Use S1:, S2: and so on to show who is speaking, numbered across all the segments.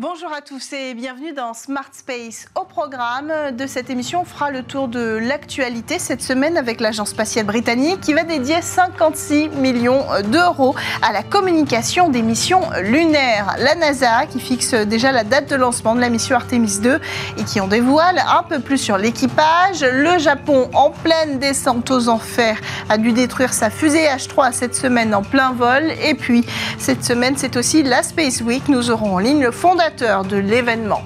S1: Bonjour à tous et bienvenue dans Smart Space. Au programme de cette émission, on fera le tour de l'actualité cette semaine avec l'Agence spatiale britannique qui va dédier 56 millions d'euros à la communication des missions lunaires. La NASA qui fixe déjà la date de lancement de la mission Artemis 2 et qui en dévoile un peu plus sur l'équipage. Le Japon, en pleine descente aux enfers, a dû détruire sa fusée H3 cette semaine en plein vol. Et puis, cette semaine, c'est aussi la Space Week. Nous aurons en ligne le fondateur de l'événement.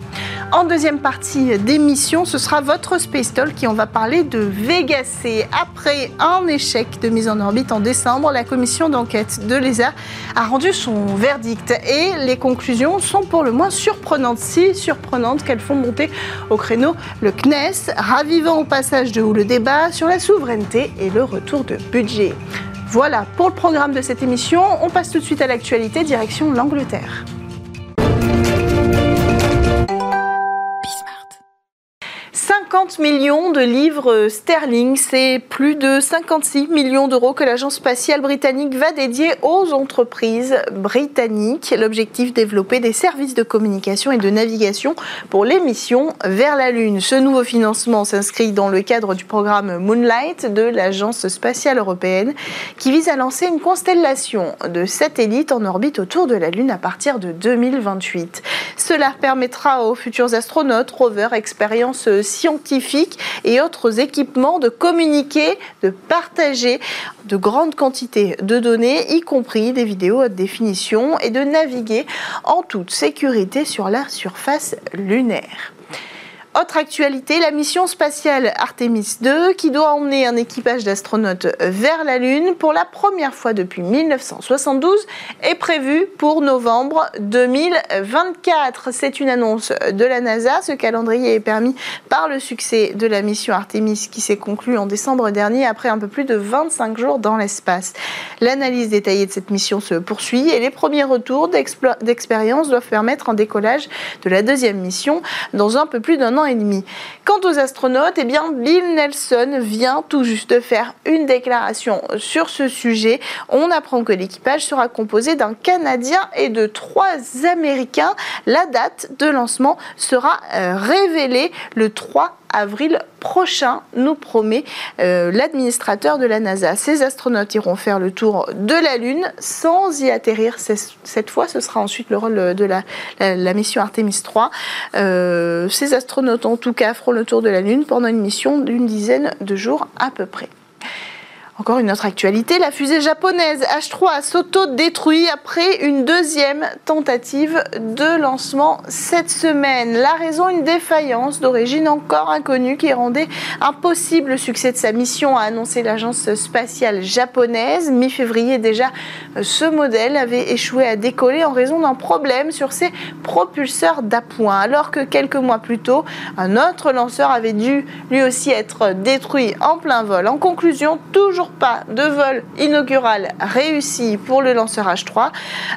S1: En deuxième partie d'émission, ce sera votre Space Talk qui on va parler de Vega C. Après un échec de mise en orbite en décembre, la commission d'enquête de l'ESA a rendu son verdict et les conclusions sont pour le moins surprenantes, si surprenantes qu'elles font monter au créneau le CNES, ravivant au passage de où le débat sur la souveraineté et le retour de budget. Voilà pour le programme de cette émission. On passe tout de suite à l'actualité, direction l'Angleterre. 50 millions de livres sterling, c'est plus de 56 millions d'euros que l'agence spatiale britannique va dédier aux entreprises britanniques. L'objectif développer des services de communication et de navigation pour les missions vers la Lune. Ce nouveau financement s'inscrit dans le cadre du programme Moonlight de l'agence spatiale européenne qui vise à lancer une constellation de satellites en orbite autour de la Lune à partir de 2028. Cela permettra aux futurs astronautes, rovers, expériences scientifiques et autres équipements de communiquer, de partager de grandes quantités de données, y compris des vidéos haute définition, et de naviguer en toute sécurité sur la surface lunaire. Autre actualité, la mission spatiale Artemis 2 qui doit emmener un équipage d'astronautes vers la Lune pour la première fois depuis 1972 est prévue pour novembre 2024. C'est une annonce de la NASA. Ce calendrier est permis par le succès de la mission Artemis qui s'est conclue en décembre dernier après un peu plus de 25 jours dans l'espace. L'analyse détaillée de cette mission se poursuit et les premiers retours d'expérience doivent permettre un décollage de la deuxième mission dans un peu plus d'un an Quant aux astronautes, eh bien, Bill Nelson vient tout juste de faire une déclaration sur ce sujet. On apprend que l'équipage sera composé d'un Canadien et de trois Américains. La date de lancement sera euh, révélée le 3 avril prochain, nous promet euh, l'administrateur de la NASA. Ces astronautes iront faire le tour de la Lune sans y atterrir. Cette fois, ce sera ensuite le rôle de la, mission Artemis 3. Euh, ces astronautes, en tout cas, feront le tour de la Lune pendant une mission d'une dizaine de jours à peu près. Encore une autre actualité, la fusée japonaise H3 s'auto-détruit après une deuxième tentative de lancement cette semaine. La raison, une défaillance d'origine encore inconnue qui rendait impossible le succès de sa mission, a annoncé l'agence spatiale japonaise. Mi-février déjà, ce modèle avait échoué à décoller en raison d'un problème sur ses propulseurs d'appoint, alors que quelques mois plus tôt, un autre lanceur avait dû lui aussi être détruit en plein vol. En conclusion, toujours pas de vol inaugural réussi pour le lanceur H3,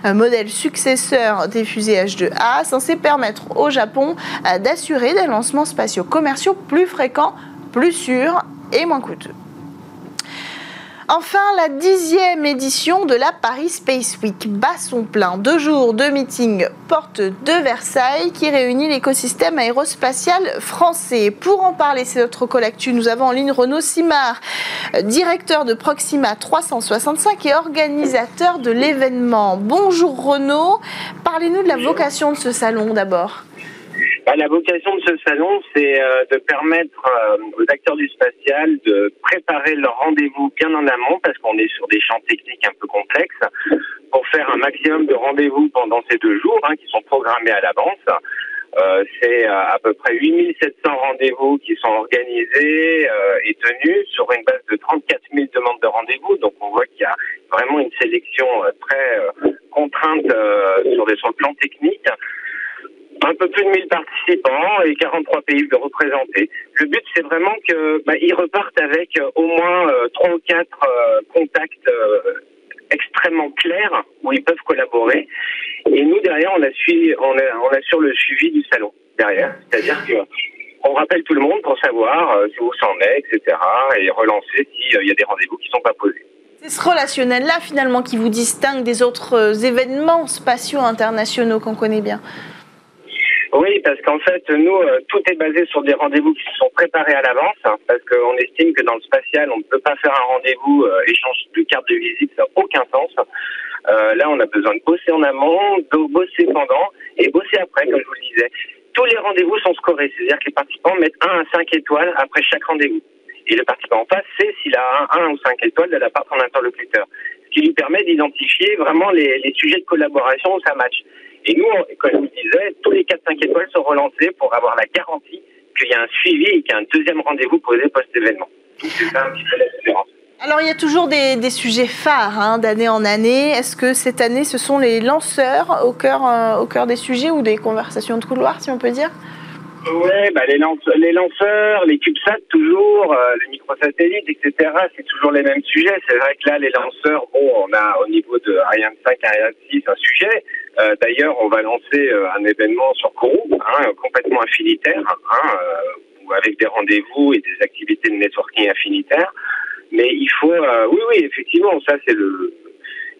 S1: un modèle successeur des fusées H2A, censé permettre au Japon euh, d'assurer des lancements spatiaux commerciaux plus fréquents, plus sûrs et moins coûteux. Enfin, la dixième édition de la Paris Space Week bat son plein. Deux jours de meeting porte de Versailles qui réunit l'écosystème aérospatial français. Pour en parler, c'est notre collectu. Nous avons en ligne Renaud Simard, directeur de Proxima 365 et organisateur de l'événement. Bonjour Renaud, parlez-nous de la vocation de ce salon d'abord.
S2: Bah, la vocation de ce salon, c'est euh, de permettre euh, aux acteurs du spatial de préparer leur rendez-vous bien en amont, parce qu'on est sur des champs techniques un peu complexes, pour faire un maximum de rendez-vous pendant ces deux jours, hein, qui sont programmés à l'avance. Euh, c'est à peu près 8700 rendez-vous qui sont organisés et tenus sur une base de 34 000 demandes de rendez-vous. Donc on voit qu'il y a vraiment une sélection très contrainte sur, sur le plan technique un peu plus de 1000 participants et 43 pays représentés. Le but, c'est vraiment qu'ils bah, repartent avec euh, au moins euh, trois ou quatre euh, contacts extrêmement clairs où ils peuvent collaborer. Et nous, derrière, on, on, on assure le suivi du salon derrière. C'est-à-dire qu'on rappelle tout le monde pour savoir vous s'en est, etc. et relancer s'il y a des rendez-vous qui ne sont pas posés.
S1: C'est ce relationnel-là, finalement, qui vous distingue des autres événements spatiaux internationaux qu'on connaît bien.
S2: Oui, parce qu'en fait, nous, euh, tout est basé sur des rendez-vous qui sont préparés à l'avance, hein, parce qu'on estime que dans le spatial, on ne peut pas faire un rendez-vous, euh, échange de carte de visite, ça n'a aucun sens. Euh, là, on a besoin de bosser en amont, de bosser pendant et bosser après, comme je vous le disais. Tous les rendez-vous sont scorés, c'est-à-dire que les participants mettent 1 à 5 étoiles après chaque rendez-vous. Et le participant en face sait s'il a un 1 ou 5 étoiles de la part de son interlocuteur, ce qui lui permet d'identifier vraiment les, les sujets de collaboration où ça match. Et nous, comme je vous disais, tous les 4-5 étoiles sont relancés pour avoir la garantie qu'il y a un suivi et qu'il y a un deuxième rendez-vous posé post-événement. C'est ça un petit peu la différence.
S1: Alors il y a toujours des, des sujets phares hein, d'année en année. Est-ce que cette année ce sont les lanceurs au cœur, euh, au cœur des sujets ou des conversations de couloir, si on peut dire?
S2: Ouais, bah les, lanceurs, les lanceurs, les CubeSat toujours, euh, les microsatellites, etc. C'est toujours les mêmes sujets. C'est vrai que là, les lanceurs, bon, on a au niveau de Ariane 5, Ariane 6 un sujet. Euh, D'ailleurs, on va lancer euh, un événement sur Kourou, hein, complètement infinitaire, hein, euh, avec des rendez-vous et des activités de networking infinitaire. Mais il faut, euh, oui, oui, effectivement, ça c'est le,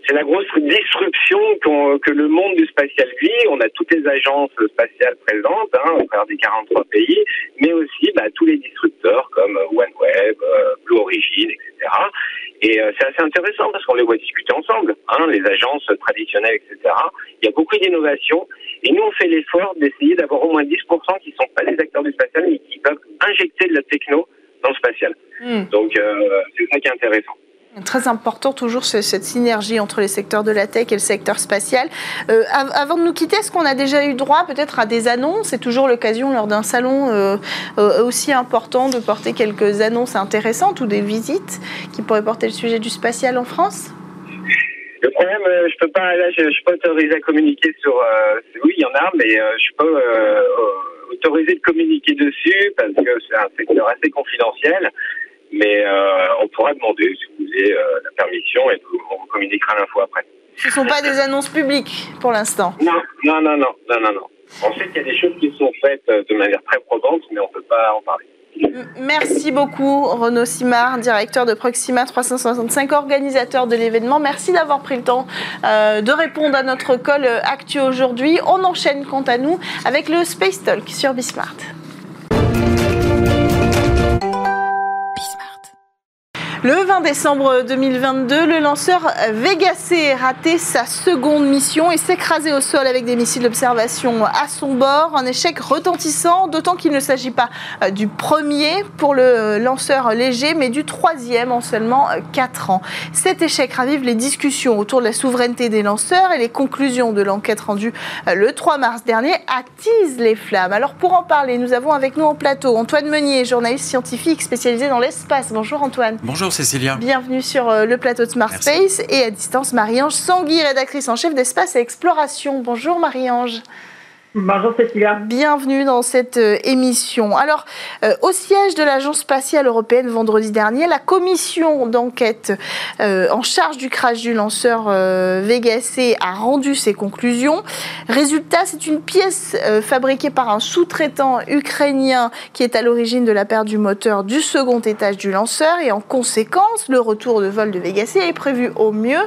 S2: c'est la grosse disruption que le monde du spatial vit. On a toutes les agences spatiales présentes, hein, au travers des 43 pays, mais aussi bah, tous les disrupteurs comme OneWeb, euh, Blue Origin, etc. Et euh, c'est assez intéressant parce qu'on les voit discuter ensemble, hein, les agences traditionnelles, etc. Il y a beaucoup d'innovations et nous on fait l'effort d'essayer d'avoir au moins 10% qui ne sont pas des acteurs du spatial mais qui peuvent injecter de la techno dans le spatial. Mm. Donc euh, c'est ça qui est intéressant.
S1: Très important toujours cette synergie entre les secteurs de la tech et le secteur spatial. Euh, avant de nous quitter, est-ce qu'on a déjà eu droit peut-être à des annonces? C'est toujours l'occasion lors d'un salon euh, euh, aussi important de porter quelques annonces intéressantes ou des visites qui pourraient porter le sujet du spatial en France?
S2: Le problème, je peux pas, là, je, je suis pas autorisé à communiquer sur. Oui, il y en a, mais je suis pas autorisé de communiquer dessus parce que c'est un secteur assez confidentiel. Mais euh, on pourra demander si vous voulez euh, la permission et on vous communiquera l'info après.
S1: Ce ne sont pas des annonces publiques pour l'instant
S2: Non, non, non, non, non, non, non. On sait qu'il y a des choses qui sont faites euh, de manière très probante, mais on ne peut pas en parler.
S1: Merci beaucoup Renaud Simard, directeur de Proxima 365, organisateur de l'événement. Merci d'avoir pris le temps euh, de répondre à notre call actu aujourd'hui. On enchaîne quant à nous avec le Space Talk sur Bismart. Le 20 décembre 2022, le lanceur Vega C a raté sa seconde mission et s'est écrasé au sol avec des missiles d'observation à son bord. Un échec retentissant, d'autant qu'il ne s'agit pas euh, du premier pour le lanceur léger, mais du troisième en seulement 4 ans. Cet échec ravive les discussions autour de la souveraineté des lanceurs et les conclusions de l'enquête rendue euh, le 3 mars dernier attisent les flammes. Alors pour en parler, nous avons avec nous en plateau Antoine Meunier, journaliste scientifique spécialisé dans l'espace. Bonjour Antoine.
S3: Cécilia.
S1: Bienvenue sur euh, le plateau de Smart Space et à distance Marie-Ange Sangui, rédactrice en chef d'Espace et Exploration. Bonjour Marie-Ange.
S4: Bonjour Cécilia.
S1: Bienvenue dans cette euh, émission. Alors, euh, au siège de l'Agence spatiale européenne vendredi dernier, la commission d'enquête euh, en charge du crash du lanceur Vega C a rendu ses conclusions. Résultat, c'est une pièce fabriquée par un sous-traitant ukrainien qui est à l'origine de la perte du moteur du second étage du lanceur et en conséquence, le retour de vol de Vega C est prévu au mieux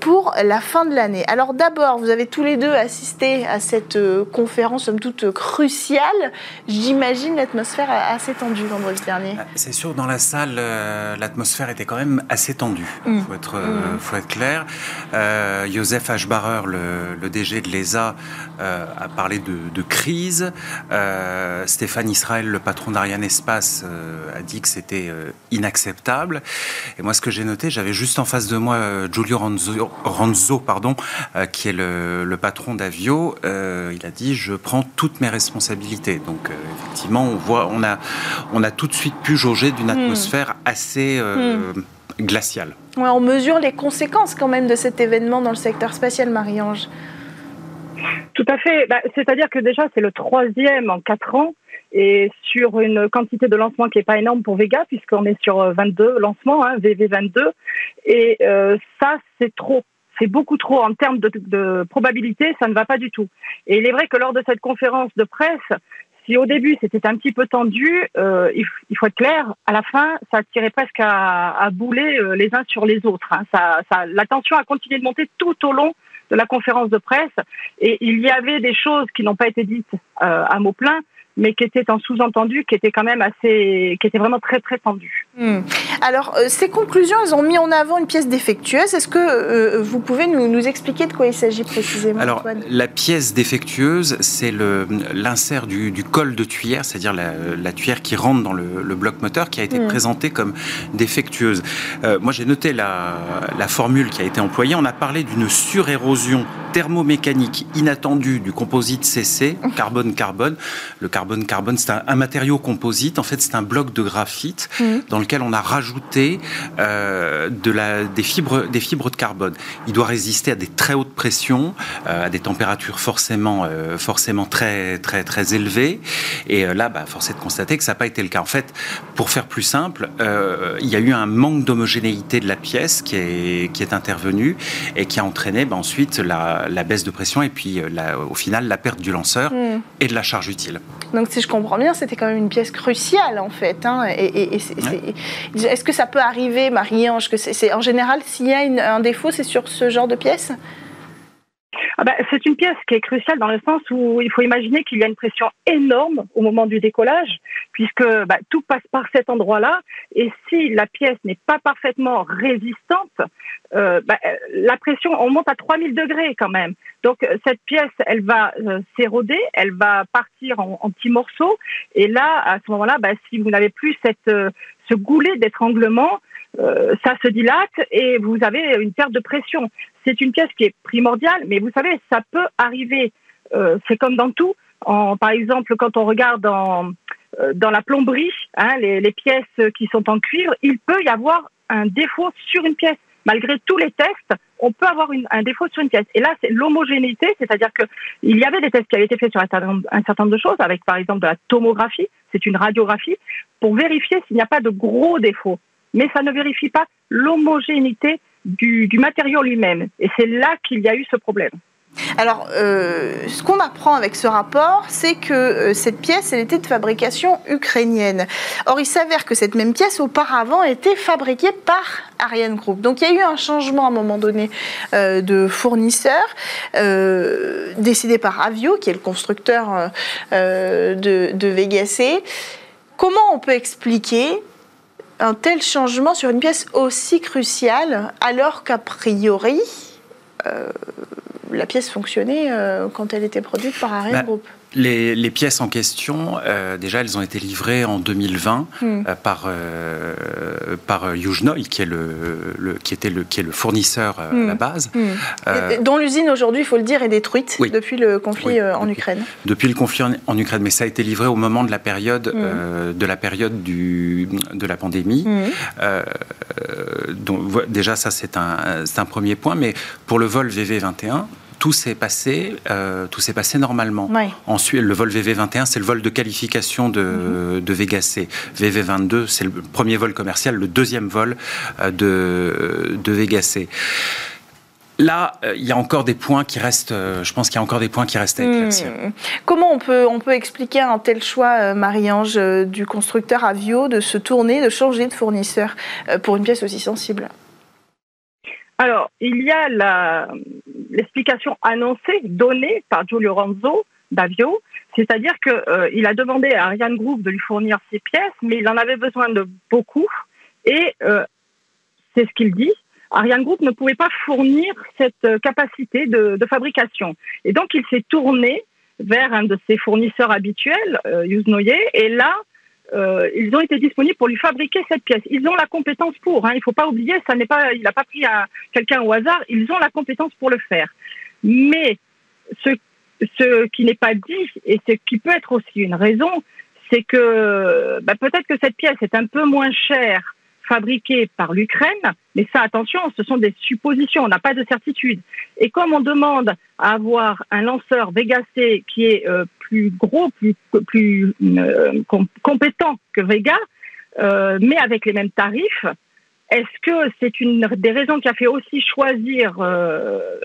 S1: pour la fin de l'année. Alors d'abord, vous avez tous les deux assisté à cette conférence, somme toute, cruciale. J'imagine l'atmosphère assez tendue vendredi dernier.
S3: Ah, c'est sûr, dans la salle, euh, l'atmosphère était quand même assez tendue. Il mm. faut, être, euh, mm. faut être clair. Euh, Joseph Ashbarer, le, le, DG de l'ESA, euh, a parlé de, de crise. Stéphane Israël, le patron d'Ariane Espace, a dit que c'était inacceptable. Et moi, ce que j'ai noté, j'avais juste en face de moi Giulio Ranzo, Ranzo pardon, qui est le, le patron d'Avio. il a dit je prends toutes mes responsabilités. Donc euh, effectivement, on voit, on a, on a tout de suite pu jauger d'une hmm. atmosphère assez euh, hmm. glaciale.
S1: on mesure les conséquences quand même de cet événement dans le secteur spatial, Marie-Ange.
S4: Tout à fait. Bah, c'est-à-dire que déjà, c'est le troisième en quatre ans et sur une quantité de lancement qui n'est pas énorme pour Vega, puisqu'on est sur 22 lancements, hein, VV22. Et euh, ça, c'est trop c'est beaucoup trop en termes de, de, probabilité, ça ne va pas du tout. Et il est vrai que lors de cette conférence de presse, si au début c'était un petit peu tendu, euh, il, faut être clair, à la fin, ça tirait presque à, bouler euh, les uns sur les autres. Hein. Ça, ça, la tension a continué de monter tout au long de la conférence de presse et il y avait des choses qui n'ont pas été dites euh, à mot plein mais qui était en sous-entendu, qui était quand même assez, qui était vraiment très très tendu.
S1: Hmm. Alors, euh, ces conclusions, elles ont mis en avant une pièce défectueuse. Est-ce que euh, vous pouvez nous, nous, expliquer de quoi il s'agit précisément
S3: Alors, la pièce défectueuse, c'est l'insert du, du, col de tuyère, c'est-à-dire la, la, tuyère qui rentre dans le, le bloc moteur, qui a été hmm. présentée comme défectueuse. Euh, moi, j'ai noté la, la formule qui a été employée. On a parlé d'une surérosion thermomécanique inattendue du composite CC, carbone-carbone. Le carbone-carbone, c'est un, matériau composite. En fait, c'est un bloc de graphite mmh. dans lequel on a rajouté euh, de la, des, fibres, des fibres de carbone. Il doit résister à des très hautes pressions, euh, à des températures forcément, euh, forcément très, très, très élevées. Et là, bah, force est de constater que ça n'a pas été le cas. En fait, pour faire plus simple, il y a eu un manque d'homogénéité de la pièce qui est, qui est intervenu et qui a entraîné bah, ensuite la, la, baisse de pression et puis au final la perte du lanceur hmm. et de la charge utile.
S1: Donc si je comprends bien, c'était quand même une pièce cruciale en fait. Hein, et, Est-ce que ça peut arriver, Marie-Ange, que c'est en général s'il y a un défaut, c'est sur ce genre de pièce?
S4: Ah ben, c'est une pièce qui est cruciale dans le sens où il faut imaginer qu'il y a une pression énorme au moment du décollage, puisque bah, tout passe par cet endroit-là. Et si la pièce n'est pas parfaitement résistante, euh, bah, la pression, on monte à 3000 degrés quand même. Donc cette pièce, elle va euh, s'éroder, elle va partir en, petits morceaux. Et là, à ce moment-là, bah, si vous n'avez plus cette, euh, ce goulet d'étranglement, euh, ça se dilate et vous avez une perte de pression. C'est une pièce qui est primordiale, mais vous savez, ça peut arriver. Euh, c'est comme dans tout. Par exemple, quand on regarde dans, euh, dans la plomberie, hein, les, pièces qui sont en cuivre, il peut y avoir un défaut sur une pièce. Malgré tous les tests, on peut avoir un défaut sur une pièce. Et là, c'est l'homogénéité, c'est-à-dire que il y avait des tests qui avaient été faits sur un certain, un certain nombre de choses, avec par exemple de la tomographie, c'est une radiographie, pour vérifier s'il n'y a pas de gros défauts mais ça ne vérifie pas l'homogénéité du, matériau lui-même. Et c'est là qu'il y a eu ce problème.
S1: Alors, euh, ce qu'on apprend avec ce rapport, c'est que euh, cette pièce, elle était de fabrication ukrainienne. Or, il s'avère que cette même pièce, auparavant, était fabriquée par Ariane Group. Donc, il y a eu un changement à un moment donné euh, de fournisseur, décidé par Avio, qui est le constructeur de, de. Comment on peut expliquer un tel changement sur une pièce aussi cruciale alors qu'a priori euh, la pièce fonctionnait euh, quand elle était produite par Ariane bah, Group
S3: les, pièces en question, euh, déjà, elles ont été livrées en 2020 hmm. euh, par euh, par Yuzhnoye, qui est le, qui était le qui est le fournisseur à la hmm. base,
S1: hmm. dont l'usine aujourd'hui, il faut le dire, est détruite depuis le conflit en Ukraine.
S3: Depuis le conflit en, Ukraine, mais ça a été livré au moment de la période de la période du de la pandémie. donc déjà, ça c'est un c'est un premier point, mais pour le vol VV21 tout s'est passé, euh, tout s'est passé normalement. Ensuite, le vol VV21, c'est le vol de qualification de, mhm. de Vega C. VV22, c'est le premier vol commercial, le deuxième vol euh, de, de Vega C. Là, euh, il y a encore des points qui restent. je pense qu'il y a encore des points qui restent à éclaircir. Hmm.
S1: Comment on peut, on peut expliquer un tel choix, Marie-Ange, du constructeur Avio, de se tourner, de changer de fournisseur pour une pièce aussi sensible?
S4: Alors, il y a l'explication annoncée, donnée par Giulio Ranzo d'Avio, c'est-à-dire qu'il euh, a demandé à Ariane Group de lui fournir ses pièces, mais il en avait besoin de beaucoup, et euh, c'est ce qu'il dit. Ariane Group ne pouvait pas fournir cette euh, capacité de, de fabrication. Et donc, il s'est tourné vers un de ses fournisseurs habituels, euh, et là, euh, ils ont été disponibles pour lui fabriquer cette pièce. Ils ont la compétence pour. Hein. Il ne faut pas oublier, ça n'est pas, il n'a pas pris quelqu'un au hasard. Ils ont la compétence pour le faire. Mais ce, ce qui n'est pas dit et ce qui peut être aussi une raison, c'est que bah, peut-être que cette pièce est un peu moins chère fabriquée par l'Ukraine, mais ça, attention, ce sont des suppositions, on n'a pas de certitude. Et comme on demande à avoir un lanceur Vega C qui est euh, plus gros, plus, euh, compétent que Vega, euh, mais avec les mêmes tarifs, est-ce que c'est une des raisons qui a fait aussi choisir euh,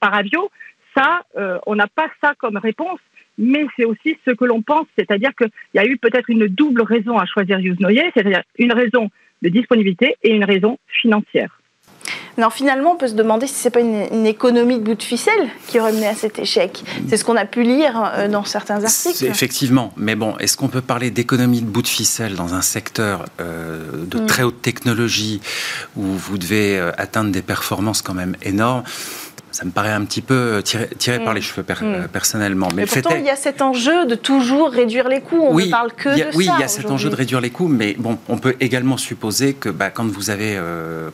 S4: par Avio Ça, on n'a pas ça comme réponse, mais c'est aussi ce que l'on pense, c'est-à-dire qu'il y a eu peut-être une double raison à choisir Yuznoye, c'est-à-dire une raison de disponibilité et une raison financière.
S1: Alors finalement, on peut se demander si c'est pas une, économie de bout de ficelle qui aurait mené à cet échec. C'est ce qu'on a pu lire euh, dans certains articles.
S3: Effectivement, mais bon, est-ce qu'on peut parler d'économie de bout de ficelle dans un secteur euh, de mm. très haute technologie où vous devez euh, atteindre des performances quand même énormes? Ça me paraît un petit peu tiré, par mm. les cheveux mm. personnellement.
S1: Mais, pourtant, il y a cet enjeu de toujours réduire les coûts. On ne parle que de
S3: ça. Oui, il y a cet enjeu de réduire les coûts, mais bon, on peut également supposer que bah, quand vous avez,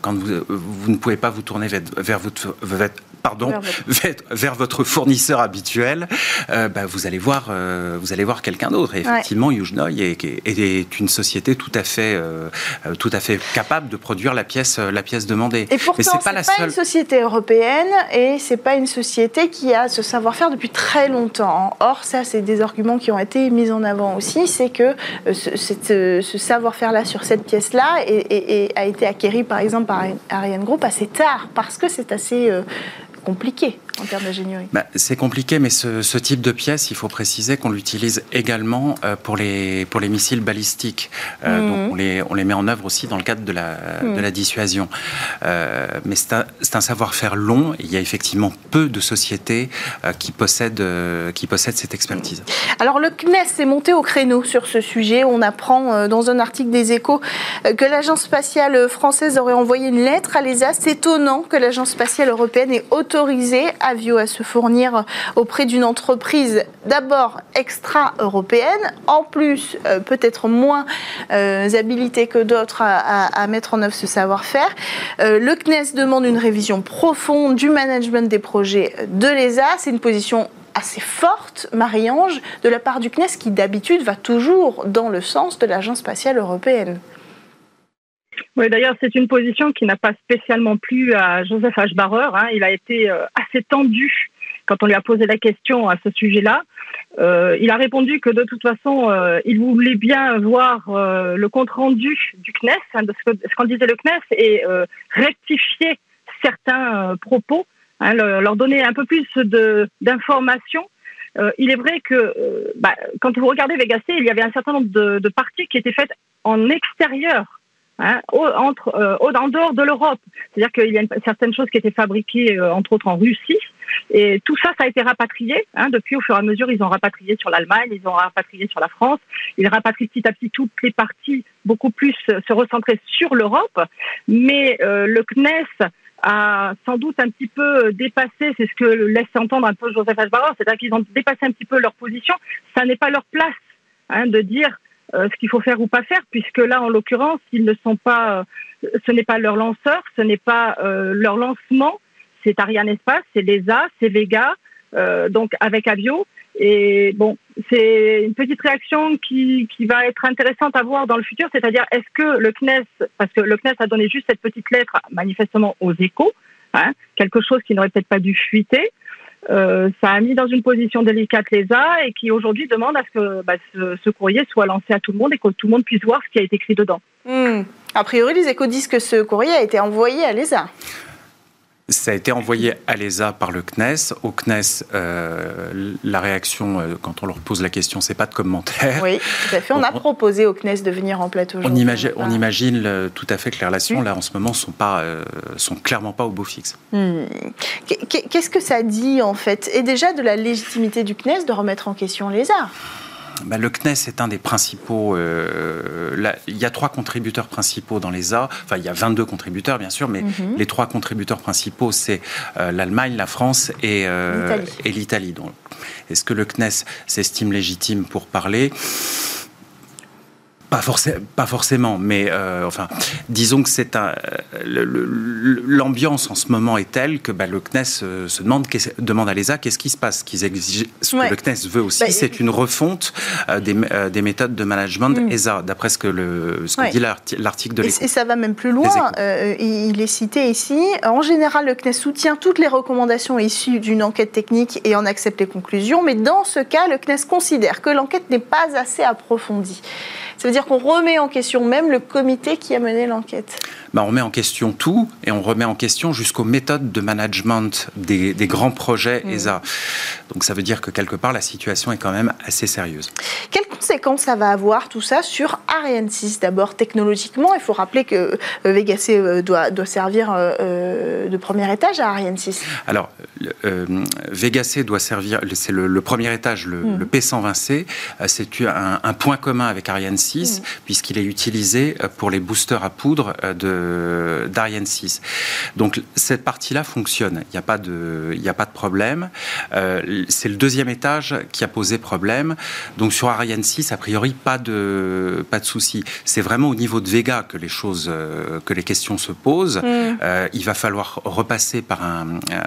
S3: quand vous, vous ne pouvez pas vous tourner vers, vers votre, pardon, vers votre, fournisseur habituel, euh, bah, vous allez voir, euh, vous allez voir quelqu'un d'autre. Et effectivement, ouais. est, est, une société tout à fait, euh, tout à fait capable de produire la pièce, la pièce demandée.
S1: Et pourtant, c'est pas, la pas une société européenne et c'est pas une société qui a ce savoir-faire depuis très longtemps. Or, ça, c'est des arguments qui ont été mis en avant aussi, c'est que ce, ce savoir-faire-là sur cette pièce-là a été acquéri, par exemple, par Ariane Group assez tard, parce que c'est assez compliqué en termes d'ingénierie
S3: bah, C'est compliqué, mais ce, type de pièce, il faut préciser qu'on l'utilise également euh, pour, les, pour les missiles balistiques. Euh, mhm. Donc on les, on les met en œuvre aussi dans le cadre de la, de la mhm. dissuasion. Euh, mais c'est un, un savoir-faire long. il y a effectivement peu de sociétés qui, possèdent, qui possèdent cette expertise.
S1: Alors le CNES s'est monté au créneau sur ce sujet. On apprend dans un article des échos que l'agence spatiale française aurait envoyé une lettre à l'ESA. C'est étonnant que l'agence spatiale européenne ait autorisé Avio à se fournir auprès d'une entreprise d'abord extra-européenne, en plus euh, peut-être moins euh, habilitée que d'autres à, mettre en œuvre ce savoir-faire. Euh, le CNES demande une révision profonde du management des projets de l'ESA. C'est une position assez forte, Marie-Ange, de la part du CNES qui d'habitude va toujours dans le sens de l'Agence spatiale européenne.
S4: Oui, d'ailleurs, c'est une position qui n'a pas spécialement plu à Joseph H. Barrer. Hein. Il a été euh, assez tendu quand on lui a posé la question à ce sujet-là. Euh, il a répondu que de toute façon, euh, il voulait bien voir le compte-rendu du CNES, hein, de ce qu'en disait le CNES, et rectifier certains propos, hein, leur donner un peu plus d'informations. il est vrai que bah, quand vous regardez Vega il y avait un certain nombre de, de parties qui étaient faites en extérieur Hein, entre, euh, en dehors de l'Europe. C'est-à-dire qu'il y a une, certaines choses qui étaient fabriquées, euh, entre autres en Russie, et tout ça, ça a été rapatrié. Hein, depuis, au fur et à mesure, ils ont rapatrié sur l'Allemagne, ils ont rapatrié sur la France, ils rapatrient petit à petit toutes les parties, beaucoup plus euh, se recentrer sur l'Europe. Mais euh, le CNES a sans doute un petit peu dépassé, c'est ce que laisse entendre un peu Joseph Asbarov, c'est-à-dire qu'ils ont dépassé un petit peu leur position. Ça n'est pas leur place hein, de dire euh, ce qu'il faut faire ou pas faire, puisque là, en l'occurrence, ils ne sont pas, euh, ce n'est pas leur lanceur, ce n'est pas euh, leur lancement, c'est Ariane Espace, c'est l'ESA, c'est Vega, donc avec Avio. Et bon, c'est une petite réaction qui, qui va être intéressante à voir dans le futur, c'est-à-dire est-ce que le CNES, parce que le CNES a donné juste cette petite lettre manifestement aux échos, hein, quelque chose qui n'aurait peut-être pas dû fuiter, euh, ça a mis dans une position délicate l'ESA et qui aujourd'hui demande à ce que bah, ce, courrier soit lancé à tout le monde et que tout le monde puisse voir ce qui a été écrit dedans.
S1: Hmm. A priori, les échos disent que ce courrier a été envoyé à l'ESA.
S3: Ça a été envoyé à l'ESA par le CNES. Au CNES, euh, la réaction, euh, quand on leur pose la question, c'est pas de commentaire.
S1: Oui, tout à fait. On a proposé au CNES de venir en plateau.
S3: On imagine, on imagine tout à fait que les relations, là, en ce moment, sont, pas, euh, sont clairement pas au beau fixe.
S1: Hmm. Qu'est-ce que ça dit, en fait? Et déjà de la légitimité du CNES de remettre en question l'ESA
S3: bah, le CNES est un des principaux. Euh, il y a trois contributeurs principaux dans l'ESA. Enfin, il y a 22 contributeurs, bien sûr, mais mhm. les trois contributeurs principaux, c'est euh, l'Allemagne, la France et, euh, l'Italie. Est-ce que le CNES s'estime légitime pour parler? Pas, pas, forcément, mais euh, enfin, disons que c'est un. L'ambiance en ce moment est telle que bah, le CNES euh, se demande, demande à l'ESA qu'est-ce qui se passe. Exigent, ce que le CNES veut aussi, bah, c'est une refonte euh, des, des, méthodes de management mm. ESA, d'après ce que, le, ce que dit l'article de l'ESA.
S1: Et, ça va même plus loin. il est cité ici. En général, le CNES soutient toutes les recommandations issues d'une enquête technique et en accepte les conclusions, mais dans ce cas, le CNES considère que l'enquête n'est pas assez approfondie. Ça veut dire qu'on remet en question même le comité qui a mené l'enquête.
S3: Bah, on remet en question tout et on remet en question jusqu'aux méthodes de management des, grands projets mmh. ESA. Donc ça veut dire que quelque part la situation est quand même assez sérieuse.
S1: Quelles conséquences ça va avoir tout ça sur Ariane 6 D'abord technologiquement, il faut rappeler que euh, Vega C euh, doit, doit servir euh, de premier étage à Ariane 6.
S3: Alors Vega C doit servir, c'est le, premier étage, le, mmh. P120C, c'est un, point commun avec Ariane 6 mmh. puisqu'il est utilisé pour les boosters à poudre de d'Ariane 6. Donc cette partie-là fonctionne, il n'y a pas de, il a pas de problème c'est le deuxième étage qui a posé problème. Donc sur Ariane 6, a priori, pas de, pas de souci. C'est vraiment au niveau de Vega que les choses, euh, que les questions se posent. Mm. Euh, il va falloir repasser par un, euh,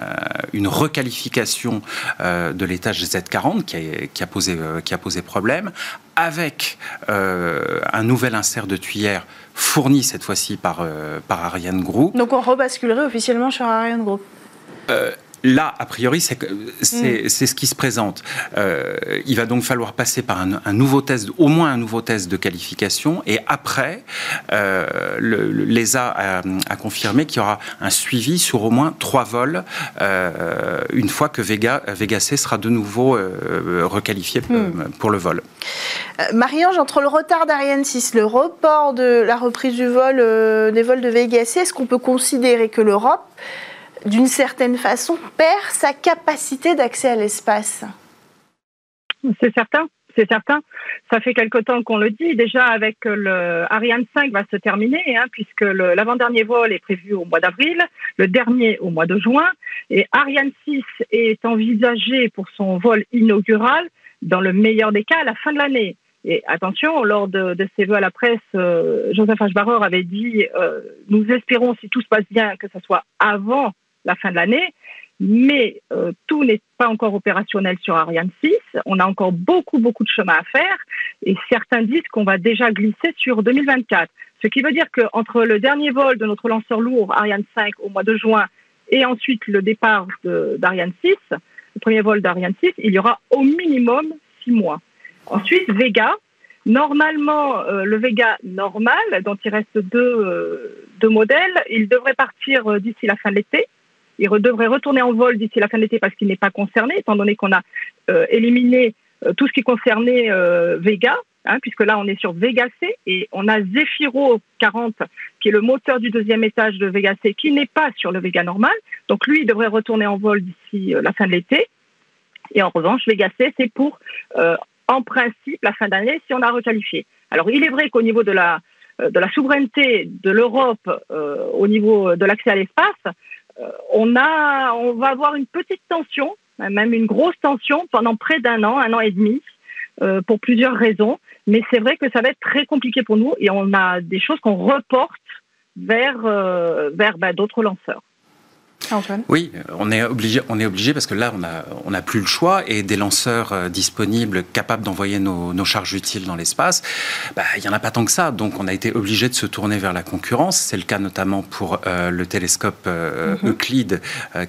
S3: une requalification de l'étage Z40 qui a, qui a, posé, qui a posé problème, avec un nouvel insert de tuyère fourni cette fois-ci par, par Ariane Group.
S1: Donc on rebasculerait officiellement sur Ariane Group
S3: Là, a priori, c'est mm. ce qui se présente. Euh, il va donc falloir passer par un, nouveau test, au moins un nouveau test de qualification, et après, euh, l'ESA a, confirmé qu'il y aura un suivi sur au moins trois vols euh, une fois que Vega, Vega C sera de nouveau euh, requalifié mm. pour le vol.
S1: Marie-Ange, entre le retard d'Ariane 6, le report de la reprise du vol, des vols de Vega C, est-ce qu'on peut considérer que l'Europe d'une certaine façon, perd sa capacité d'accès à l'espace.
S4: C'est certain. C'est certain. Ça fait quelque temps qu'on le dit. Déjà, avec le Ariane 5 va se terminer, hein, puisque l'avant-dernier vol est prévu au mois d'avril, le dernier au mois de juin, et Ariane 6 est envisagé pour son vol inaugural, dans le meilleur des cas, à la fin de l'année. Et attention, lors de, ses vœux à la presse, euh, Joseph H. avait dit euh, Nous espérons, si tout se passe bien, que ce soit avant la fin de l'année. Mais euh, tout n'est pas encore opérationnel sur Ariane 6. On a encore beaucoup, beaucoup de chemin à faire. Et certains disent qu'on va déjà glisser sur 2024. Ce qui veut dire qu'entre le dernier vol de notre lanceur lourd Ariane 5 au mois de juin et ensuite le départ d'Ariane 6, le premier vol d'Ariane 6, il y aura au minimum six mois. Ensuite, Vega. Normalement, euh, le Vega normal, dont il reste deux, euh, deux modèles, il devrait partir d'ici la fin de l'été. Il devrait retourner en vol d'ici la fin de l'été parce qu'il n'est pas concerné, étant donné qu'on a euh, éliminé euh, tout ce qui concernait euh, Vega, hein, puisque là on est sur Vega C et on a Zefiro 40 qui est le moteur du deuxième étage de Vega C qui n'est pas sur le Vega normal. Donc lui, il devrait retourner en vol d'ici la fin de l'été. Et en revanche, Vega C, c'est pour, en principe, la fin d'année si on a requalifié. Alors il est vrai qu'au niveau de la souveraineté de l'Europe au niveau de l'accès à l'espace, on, a, on va avoir une petite tension, même une grosse tension pendant près d'un an, un an et demi, euh, pour plusieurs raisons. Mais c'est vrai que ça va être très compliqué pour nous et on a des choses qu'on reporte vers, euh, vers bah, d'autres lanceurs.
S3: Oui, on est obligé, on est obligé parce que là, on n'a on a plus le choix et des lanceurs euh, disponibles capables d'envoyer nos, charges utiles dans l'espace, bah, il n'y en a pas tant que ça. Donc, on a été obligé de se tourner vers la concurrence. C'est le cas notamment pour euh, le télescope euh, mhm. Euclide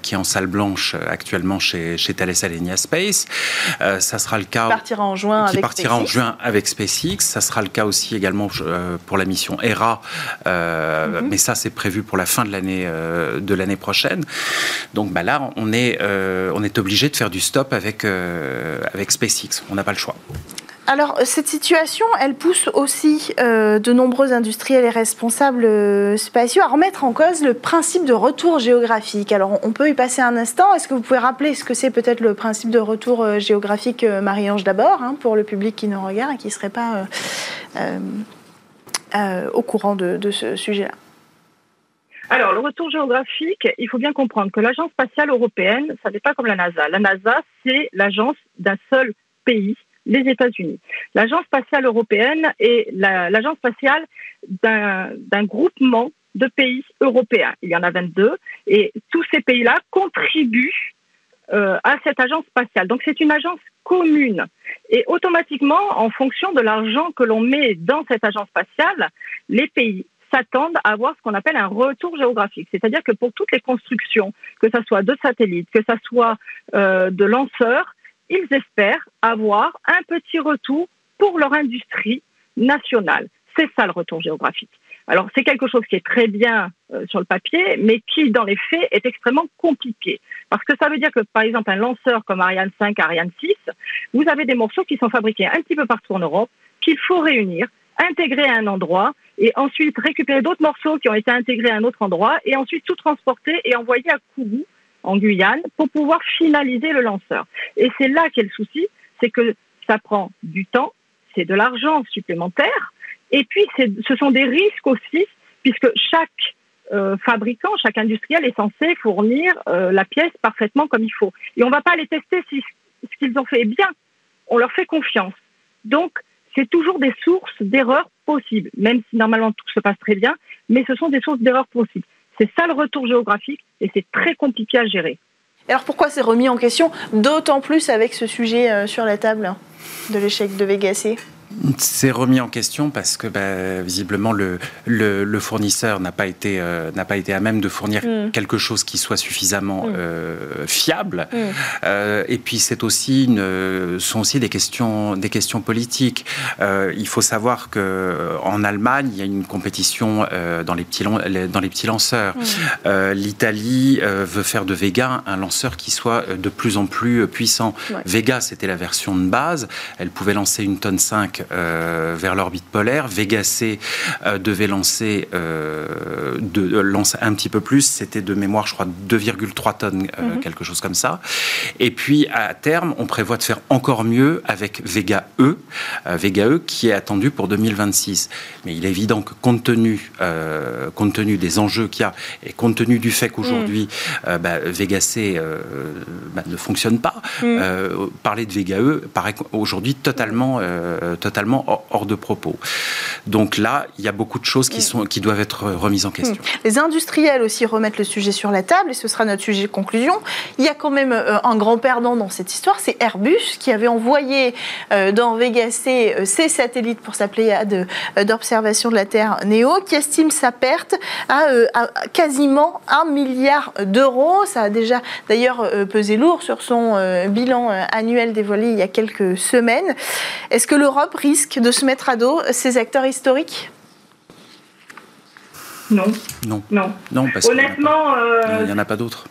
S3: qui est en salle blanche actuellement chez, chez Thales Alenia Space. ça sera le cas.
S1: Qui partira en juin
S3: qui
S1: avec
S3: partira en juin avec SpaceX. Ça sera le cas aussi également pour la mission ERA. Mhm. Mais ça, c'est prévu pour la fin de l'année de l'année prochaine. Donc bah là, on est, euh, on est obligé de faire du stop avec, euh, avec SpaceX. On n'a pas le choix.
S1: Alors, cette situation, elle pousse aussi euh, de nombreux industriels et responsables spatiaux à remettre en cause le principe de retour géographique. Alors, on peut y passer un instant. Est-ce que vous pouvez rappeler ce que c'est peut-être le principe de retour géographique, Marie-Ange d'abord, hein, pour le public qui nous regarde et qui ne serait pas au courant de ce sujet-là?
S4: Alors, le retour géographique, il faut bien comprendre que l'Agence spatiale européenne, ça n'est pas comme la NASA. La NASA, c'est l'agence d'un seul pays, les États-Unis. L'Agence spatiale européenne est l'agence spatiale d'un groupement de pays européens. Il y en a 22 et tous ces pays-là contribuent euh, à cette agence spatiale. Donc c'est une agence commune. Et automatiquement, en fonction de l'argent que l'on met dans cette agence spatiale, les pays s'attendent à avoir ce qu'on appelle un retour géographique. C'est-à-dire que pour toutes les constructions, que ce soit de satellites, que ce soit euh, de lanceurs, ils espèrent avoir un petit retour pour leur industrie nationale. C'est ça le retour géographique. Alors c'est quelque chose qui est très bien euh, sur le papier, mais qui dans les faits est extrêmement compliqué. Parce que ça veut dire que par exemple un lanceur comme Ariane 5, Ariane 6, vous avez des morceaux qui sont fabriqués un petit peu partout en Europe, qu'il faut réunir, intégrer à un endroit, et ensuite récupérer d'autres morceaux qui ont été intégrés à un autre endroit, et ensuite tout transporter et envoyer à Kourou, en Guyane, pour pouvoir finaliser le lanceur. Et c'est là qu'est le souci, c'est que ça prend du temps, c'est de l'argent supplémentaire, et puis, ce sont des risques aussi, puisque chaque euh, fabricant, chaque industriel est censé fournir euh, la pièce parfaitement comme il faut. Et on ne va pas les tester si ce qu'ils ont fait est bien. On leur fait confiance. Donc, c'est toujours des sources d'erreurs possibles, même si normalement tout se passe très bien, mais ce sont des sources d'erreurs possibles. C'est ça le retour géographique et c'est très compliqué à gérer.
S1: Alors pourquoi c'est remis en question, d'autant plus avec ce sujet euh, sur la table de l'échec de Vegasé
S3: c'est remis en question parce que bah, visiblement le, le, fournisseur n'a pas été euh, n'a pas été à même de fournir mm. quelque chose qui soit suffisamment mm. euh, fiable. Mm. Euh, et puis c'est aussi une, sont aussi des questions des questions politiques. il faut savoir que en Allemagne il y a une compétition dans les petits dans les petits lanceurs. L'Italie veut faire de Vega un lanceur qui soit de plus en plus puissant. Vega c'était la version de base. Elle pouvait lancer une tonne 5 euh, vers l'orbite polaire. Vega C euh, devait lancer, euh, de, un petit peu plus. C'était de mémoire, je crois, 2,3 tonnes, mhm. quelque chose comme ça. Et puis, à terme, on prévoit de faire encore mieux avec Vega E, Vega E qui est attendu pour 2026. Mais il est évident que compte tenu, compte tenu des enjeux qu'il y a et compte tenu du fait qu'aujourd'hui, mhm. bah, Vega C bah, ne fonctionne pas, mhm. parler de Vega E paraît aujourd'hui totalement, totalement totalement hors de propos. Donc là, il y a beaucoup de choses qui, sont, qui doivent être remises en question. Hmm.
S1: Les industriels aussi remettent le sujet sur la table et ce sera notre sujet de conclusion. Il y a quand même euh, un grand perdant dans cette histoire, c'est Airbus qui avait envoyé euh, dans Vega C euh, ses satellites pour sa pléiade d'observation de la Terre NEO qui estime sa perte à, quasiment un milliard d'euros. Ça a déjà d'ailleurs pesé lourd sur son bilan annuel dévoilé il y a quelques semaines. Est-ce que l'Europe risque de se mettre à dos ces acteurs historiques?
S4: Non.
S3: Non.
S4: Non.
S3: non parce
S4: Honnêtement,
S3: il n'y en a pas, d'autres.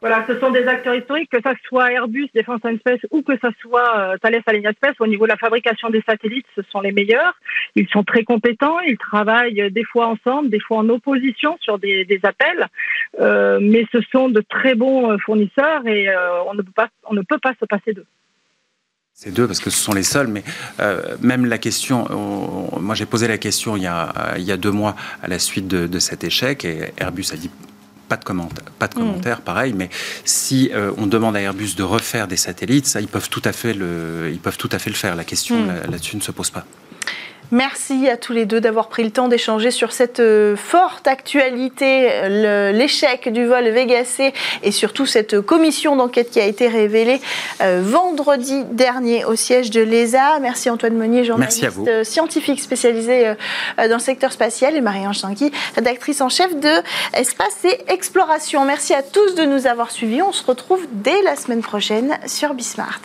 S4: Voilà, ce sont des acteurs historiques, que ce soit Airbus, Defense and Space ou que ce soit euh, Thales Alenia Space. Au niveau de la fabrication des satellites, ce sont les meilleurs. Ils sont très compétents, ils travaillent des fois ensemble, des fois en opposition sur des, appels, euh, mais ce sont de très bons euh, fournisseurs et on, ne peut pas, on ne peut pas se passer d'eux.
S3: C'est deux parce que ce sont les seuls, mais euh, même la question, moi j'ai posé la question il y, a, il y a deux mois à la suite de, cet échec et Airbus a dit pas de commentaires, pas de mm. commentaires, pareil. Mais si euh, on demande à Airbus de refaire des satellites, ça, ils peuvent tout à fait le, ils peuvent tout à fait le faire. La question mm. là-dessus ne se pose pas.
S1: Merci à tous les deux d'avoir pris le temps d'échanger sur cette euh, forte actualité, l'échec du vol Vega-C et surtout cette commission d'enquête qui a été révélée euh, vendredi dernier au siège de l'ESA. Merci Antoine Meunier, journaliste euh, scientifique spécialisé dans le secteur spatial et Marie-Ange Tanqui, rédactrice en chef de Espace et Exploration. Merci à tous de nous avoir suivis. On se retrouve dès la semaine prochaine sur Bismart.